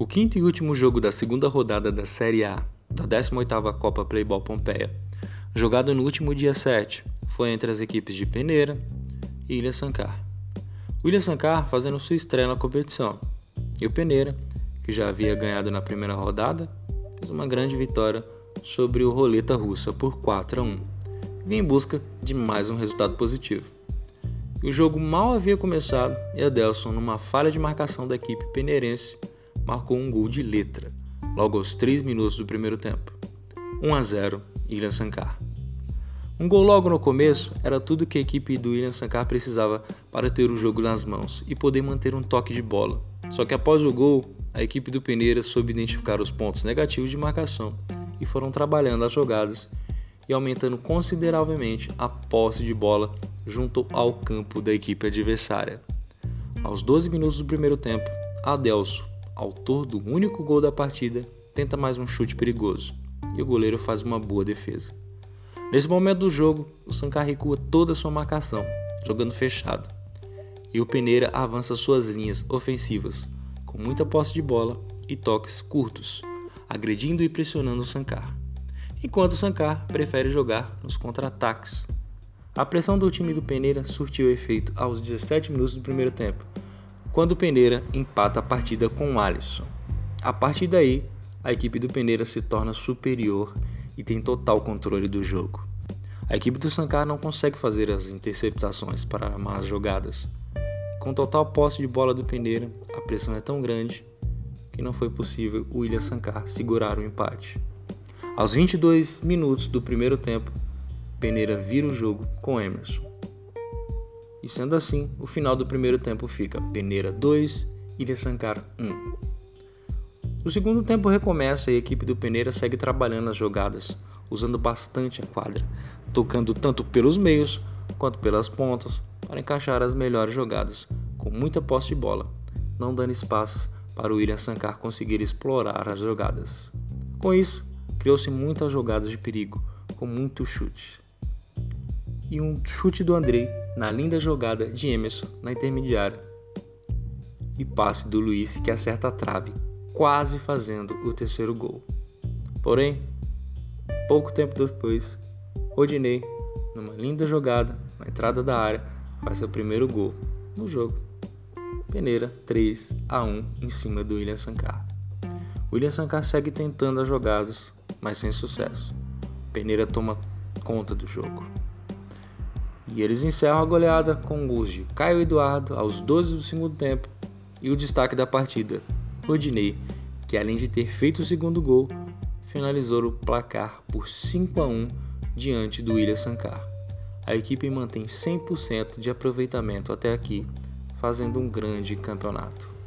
O quinto e último jogo da segunda rodada da Série A da 18ª Copa Playball Pompeia, jogado no último dia 7, foi entre as equipes de Peneira e Ilha Sancar. O Ilha Sancar fazendo sua estreia na competição, e o Peneira, que já havia ganhado na primeira rodada, fez uma grande vitória sobre o Roleta Russa por 4 a 1. Vinha em busca de mais um resultado positivo. O jogo mal havia começado e Adelson, numa falha de marcação da equipe peneirense, marcou um gol de letra, logo aos 3 minutos do primeiro tempo. 1 a 0 Ilha Sancar. Um gol logo no começo era tudo que a equipe do William Sankar precisava para ter o jogo nas mãos e poder manter um toque de bola. Só que após o gol, a equipe do Peneira soube identificar os pontos negativos de marcação e foram trabalhando as jogadas e aumentando consideravelmente a posse de bola junto ao campo da equipe adversária. Aos 12 minutos do primeiro tempo, Adelso, autor do único gol da partida, tenta mais um chute perigoso e o goleiro faz uma boa defesa. Nesse momento do jogo, o Sankar recua toda a sua marcação, jogando fechado, e o Peneira avança suas linhas ofensivas, com muita posse de bola e toques curtos, agredindo e pressionando o Sankar, enquanto o Sankar prefere jogar nos contra-ataques. A pressão do time do Peneira surtiu efeito aos 17 minutos do primeiro tempo, quando o Peneira empata a partida com o Alisson. A partir daí, a equipe do Peneira se torna superior e tem total controle do jogo. A equipe do Sankar não consegue fazer as interceptações para armar as jogadas. Com total posse de bola do Peneira, a pressão é tão grande que não foi possível o William Sankar segurar o empate. Aos 22 minutos do primeiro tempo, Peneira vira o jogo com Emerson. E sendo assim, o final do primeiro tempo fica Peneira 2, Ilha Sankar 1. O segundo tempo recomeça e a equipe do Peneira segue trabalhando as jogadas, usando bastante a quadra, tocando tanto pelos meios quanto pelas pontas para encaixar as melhores jogadas, com muita posse de bola, não dando espaços para o William Sankar conseguir explorar as jogadas. Com isso, criou-se muitas jogadas de perigo, com muito chute. E um chute do Andrei na linda jogada de Emerson na intermediária. E passe do Luiz que acerta a trave quase fazendo o terceiro gol. Porém, pouco tempo depois, Rodinei, numa linda jogada na entrada da área, faz seu primeiro gol no jogo. Peneira 3 a 1 em cima do William Sankar. William Sankar segue tentando as jogadas, mas sem sucesso. Peneira toma conta do jogo. E eles encerram a goleada com gols de Caio Eduardo aos 12 do segundo tempo e o destaque da partida, Rodinei, que além de ter feito o segundo gol, finalizou o placar por 5 a 1 diante do Ilha Sankar. A equipe mantém 100% de aproveitamento até aqui, fazendo um grande campeonato.